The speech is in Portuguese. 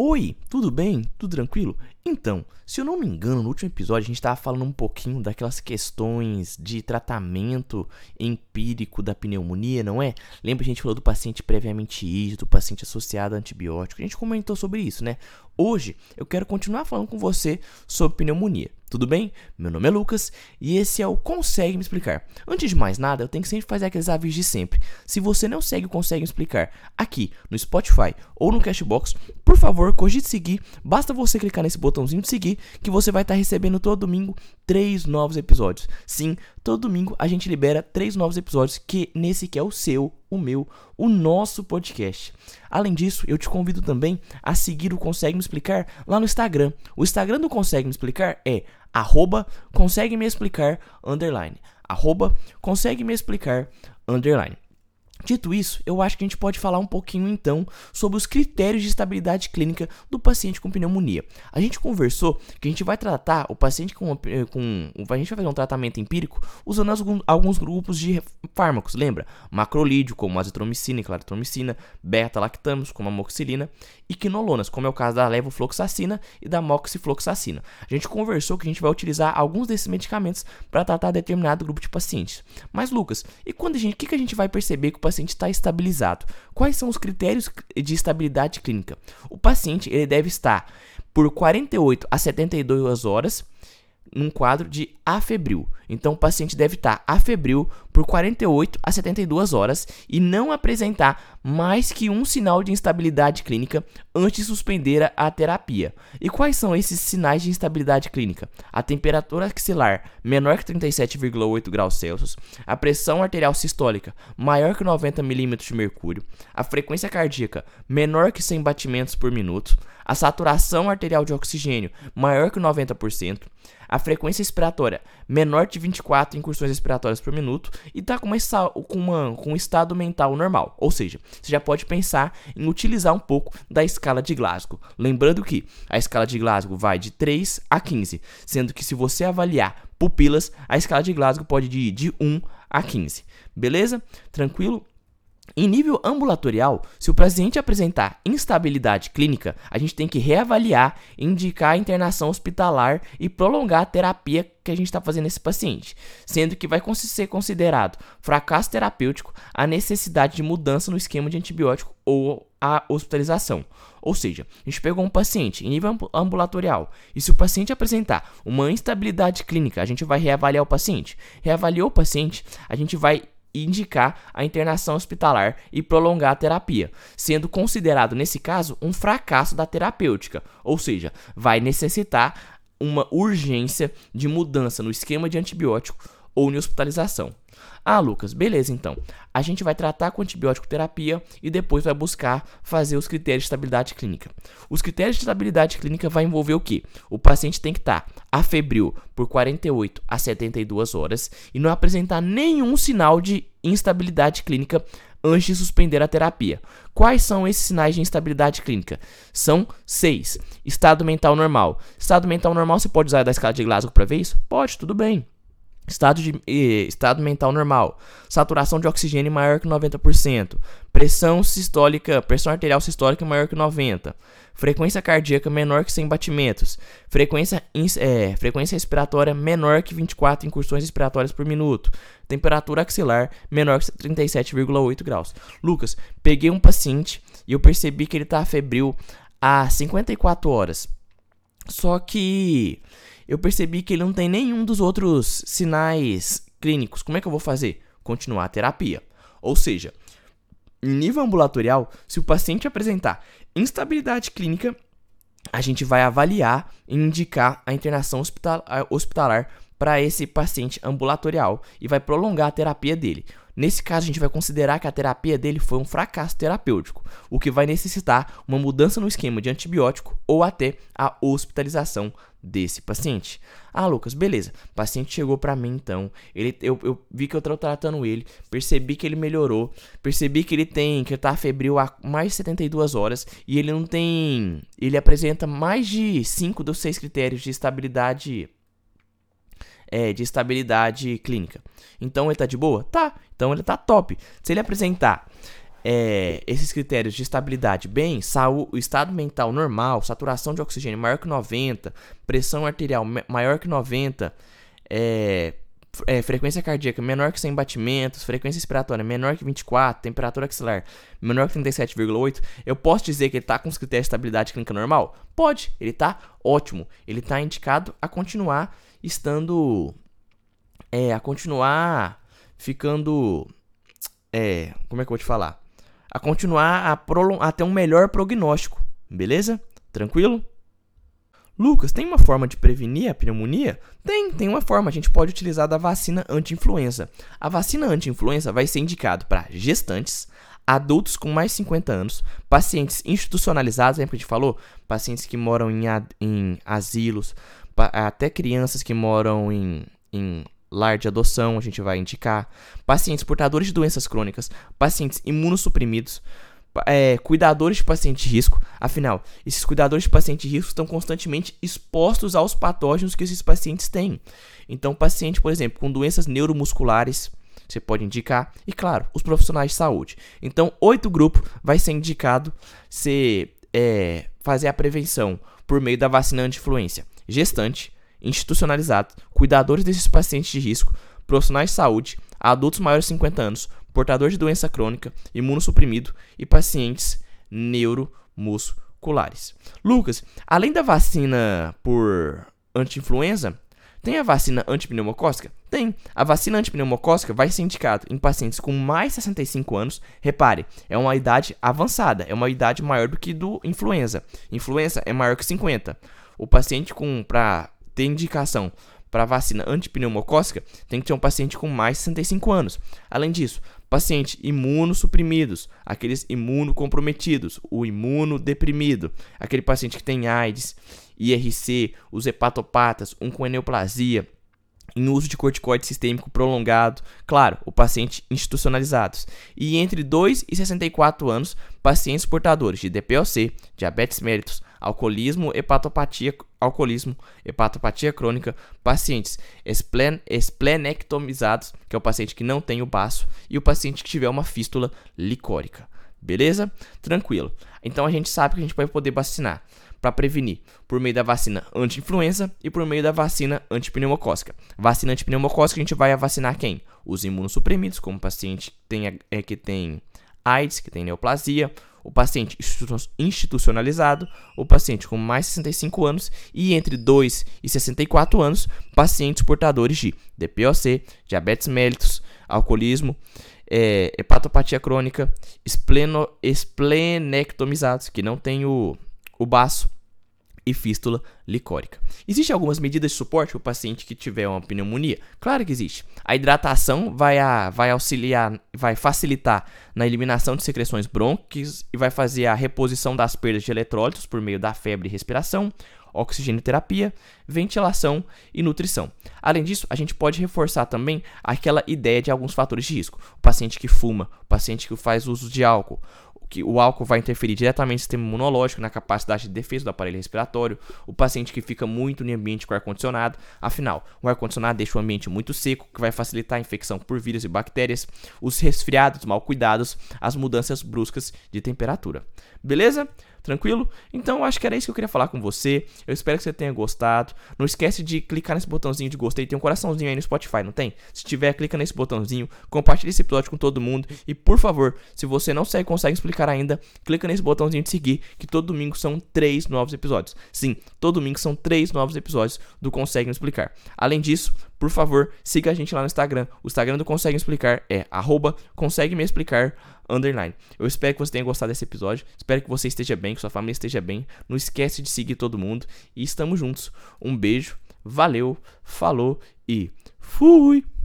Oi, tudo bem? Tudo tranquilo? Então, se eu não me engano, no último episódio a gente estava falando um pouquinho daquelas questões de tratamento empírico da pneumonia, não é? Lembra que a gente falou do paciente previamente ido, do paciente associado a antibiótico? A gente comentou sobre isso, né? Hoje eu quero continuar falando com você sobre pneumonia. Tudo bem? Meu nome é Lucas e esse é o Consegue Me Explicar. Antes de mais nada, eu tenho que sempre fazer aqueles avisos de sempre. Se você não segue o Consegue Me Explicar aqui no Spotify ou no Cashbox, por favor, cogite seguir. Basta você clicar nesse botãozinho de seguir que você vai estar recebendo todo domingo três novos episódios. Sim, todo domingo a gente libera três novos episódios que nesse que é o seu, o meu, o nosso podcast. Além disso, eu te convido também a seguir o Consegue Me Explicar lá no Instagram. O Instagram do Consegue Me Explicar é arroba consegue me explicar underline. Arroba consegue me explicar underline. Dito isso, eu acho que a gente pode falar um pouquinho então sobre os critérios de estabilidade clínica do paciente com pneumonia. A gente conversou que a gente vai tratar o paciente com, eh, com a gente vai fazer um tratamento empírico usando alguns, alguns grupos de fármacos, lembra? Macrolídeo, como azitromicina e claritromicina, beta-lactamos, como amoxicilina, e quinolonas, como é o caso da levofloxacina e da moxifloxacina. A gente conversou que a gente vai utilizar alguns desses medicamentos para tratar determinado grupo de pacientes. Mas Lucas, e quando a gente, o que, que a gente vai perceber que o paciente está estabilizado. Quais são os critérios de estabilidade clínica? O paciente ele deve estar por 48 a 72 horas num quadro de afebril. Então o paciente deve estar afebril por 48 a 72 horas e não apresentar mais que um sinal de instabilidade clínica antes de suspender a terapia. E quais são esses sinais de instabilidade clínica? A temperatura axilar menor que 37,8 graus Celsius, a pressão arterial sistólica maior que 90 milímetros de mercúrio, a frequência cardíaca menor que 100 batimentos por minuto, a saturação arterial de oxigênio maior que 90%, a frequência respiratória menor de 24 incursões respiratórias por minuto e está com, uma, com, uma, com um estado mental normal. Ou seja, você já pode pensar em utilizar um pouco da escala de Glasgow. Lembrando que a escala de Glasgow vai de 3 a 15, sendo que se você avaliar pupilas, a escala de Glasgow pode ir de 1 a 15. Beleza? Tranquilo? Em nível ambulatorial, se o paciente apresentar instabilidade clínica, a gente tem que reavaliar, indicar a internação hospitalar e prolongar a terapia que a gente está fazendo nesse paciente, sendo que vai ser considerado fracasso terapêutico a necessidade de mudança no esquema de antibiótico ou a hospitalização. Ou seja, a gente pegou um paciente em nível ambulatorial e se o paciente apresentar uma instabilidade clínica, a gente vai reavaliar o paciente. Reavaliou o paciente, a gente vai indicar a internação hospitalar e prolongar a terapia, sendo considerado nesse caso um fracasso da terapêutica, ou seja, vai necessitar uma urgência de mudança no esquema de antibiótico ou em hospitalização. Ah, Lucas, beleza então. A gente vai tratar com antibiótico terapia e depois vai buscar fazer os critérios de estabilidade clínica. Os critérios de estabilidade clínica vai envolver o quê? O paciente tem que estar tá afebril por 48 a 72 horas e não apresentar nenhum sinal de instabilidade clínica antes de suspender a terapia. Quais são esses sinais de instabilidade clínica? São seis. Estado mental normal. Estado mental normal, você pode usar da escala de Glasgow para ver isso? Pode, tudo bem. Estado, de, eh, estado mental normal. Saturação de oxigênio maior que 90%. Pressão sistólica, pressão arterial sistólica maior que 90. Frequência cardíaca menor que 100 batimentos. Frequência, é, frequência respiratória menor que 24 incursões respiratórias por minuto. Temperatura axilar menor que 37,8 graus. Lucas, peguei um paciente e eu percebi que ele está febril há 54 horas. Só que eu percebi que ele não tem nenhum dos outros sinais clínicos. Como é que eu vou fazer? Continuar a terapia. Ou seja, em nível ambulatorial, se o paciente apresentar instabilidade clínica, a gente vai avaliar e indicar a internação hospitalar para esse paciente ambulatorial e vai prolongar a terapia dele. Nesse caso, a gente vai considerar que a terapia dele foi um fracasso terapêutico, o que vai necessitar uma mudança no esquema de antibiótico ou até a hospitalização desse paciente. Ah, Lucas, beleza. O paciente chegou para mim então. Ele, eu, eu vi que eu tô tratando ele, percebi que ele melhorou, percebi que ele tem, que ele tá febril há mais de 72 horas e ele não tem, ele apresenta mais de 5 dos 6 critérios de estabilidade é, de estabilidade clínica. Então ele tá de boa? Tá. Então ele tá top. Se ele apresentar é, esses critérios de estabilidade bem, saúde, o estado mental normal, saturação de oxigênio maior que 90, pressão arterial maior que 90, é, é, frequência cardíaca menor que 100 batimentos, frequência respiratória menor que 24, temperatura axilar menor que 37,8, eu posso dizer que ele está com os critérios de estabilidade clínica normal? Pode, ele está ótimo. Ele está indicado a continuar estando. É, a continuar ficando. É, como é que eu vou te falar? A continuar a, a ter um melhor prognóstico, beleza? Tranquilo? Lucas, tem uma forma de prevenir a pneumonia? Tem, tem uma forma. A gente pode utilizar da vacina anti-influenza. A vacina anti-influenza vai ser indicado para gestantes, adultos com mais de 50 anos, pacientes institucionalizados, lembra que a gente falou? Pacientes que moram em, em asilos, até crianças que moram em, em lar de adoção, a gente vai indicar, pacientes portadores de doenças crônicas, pacientes imunossuprimidos, é, cuidadores de paciente de risco. Afinal, esses cuidadores de paciente de risco estão constantemente expostos aos patógenos que esses pacientes têm. Então, paciente, por exemplo, com doenças neuromusculares, você pode indicar. E claro, os profissionais de saúde. Então, oito grupos vai ser indicado se é, fazer a prevenção por meio da vacina anti-influência. Gestante, institucionalizado, cuidadores desses pacientes de risco, profissionais de saúde, adultos maiores de 50 anos, portador de doença crônica, imunossuprimido e pacientes neuromusculares. Lucas, além da vacina por anti-influenza, tem a vacina antipneumocócica? Tem. A vacina antipneumocócica vai ser indicada em pacientes com mais de 65 anos. Repare, é uma idade avançada, é uma idade maior do que do influenza. Influenza é maior que 50. O paciente com para ter indicação para vacina antipneumocócica, tem que ter um paciente com mais de 65 anos. Além disso, pacientes imunossuprimidos, aqueles imunocomprometidos, o imunodeprimido, aquele paciente que tem AIDS, IRC, os hepatopatas, um com neoplasia, em uso de corticoide sistêmico prolongado, claro, o paciente institucionalizados, e entre 2 e 64 anos, pacientes portadores de DPOC, diabetes mellitus, alcoolismo, hepatopatia, alcoolismo, hepatopatia crônica, pacientes esplen, esplenectomizados, que é o paciente que não tem o baço, e o paciente que tiver uma fístula licórica. Beleza? Tranquilo. Então a gente sabe que a gente vai poder vacinar para prevenir por meio da vacina anti-influenza e por meio da vacina antipneumocócica. Vacina antipneumocócica a gente vai vacinar quem? Os imunossuprimidos, como o paciente que tem, é, que tem AIDS, que tem neoplasia, o paciente institucionalizado, o paciente com mais de 65 anos e entre 2 e 64 anos, pacientes portadores de DPOC, diabetes mellitus, alcoolismo, é, hepatopatia crônica, espleno, esplenectomizados, que não tem o, o baço, e fístula licórica. Existem algumas medidas de suporte para o paciente que tiver uma pneumonia? Claro que existe. A hidratação vai, a, vai auxiliar, vai facilitar na eliminação de secreções brônquicas e vai fazer a reposição das perdas de eletrólitos por meio da febre e respiração, oxigenoterapia, ventilação e nutrição. Além disso, a gente pode reforçar também aquela ideia de alguns fatores de risco. O paciente que fuma, o paciente que faz uso de álcool, que o álcool vai interferir diretamente no sistema imunológico, na capacidade de defesa do aparelho respiratório, o paciente que fica muito em ambiente com ar-condicionado, afinal, o ar-condicionado deixa o ambiente muito seco, que vai facilitar a infecção por vírus e bactérias, os resfriados mal cuidados, as mudanças bruscas de temperatura. Beleza? Tranquilo? Então, acho que era isso que eu queria falar com você. Eu espero que você tenha gostado. Não esquece de clicar nesse botãozinho de gostei. Tem um coraçãozinho aí no Spotify, não tem? Se tiver, clica nesse botãozinho. Compartilhe esse episódio com todo mundo. E, por favor, se você não segue, consegue explicar ainda, clica nesse botãozinho de seguir, que todo domingo são três novos episódios. Sim, todo domingo são três novos episódios do Consegue Me Explicar. Além disso, por favor, siga a gente lá no Instagram. O Instagram do Consegue Explicar é arroba consegue me explicar underline. Eu espero que você tenha gostado desse episódio. Espero que você esteja bem, que sua família esteja bem. Não esquece de seguir todo mundo. E estamos juntos. Um beijo, valeu, falou e fui!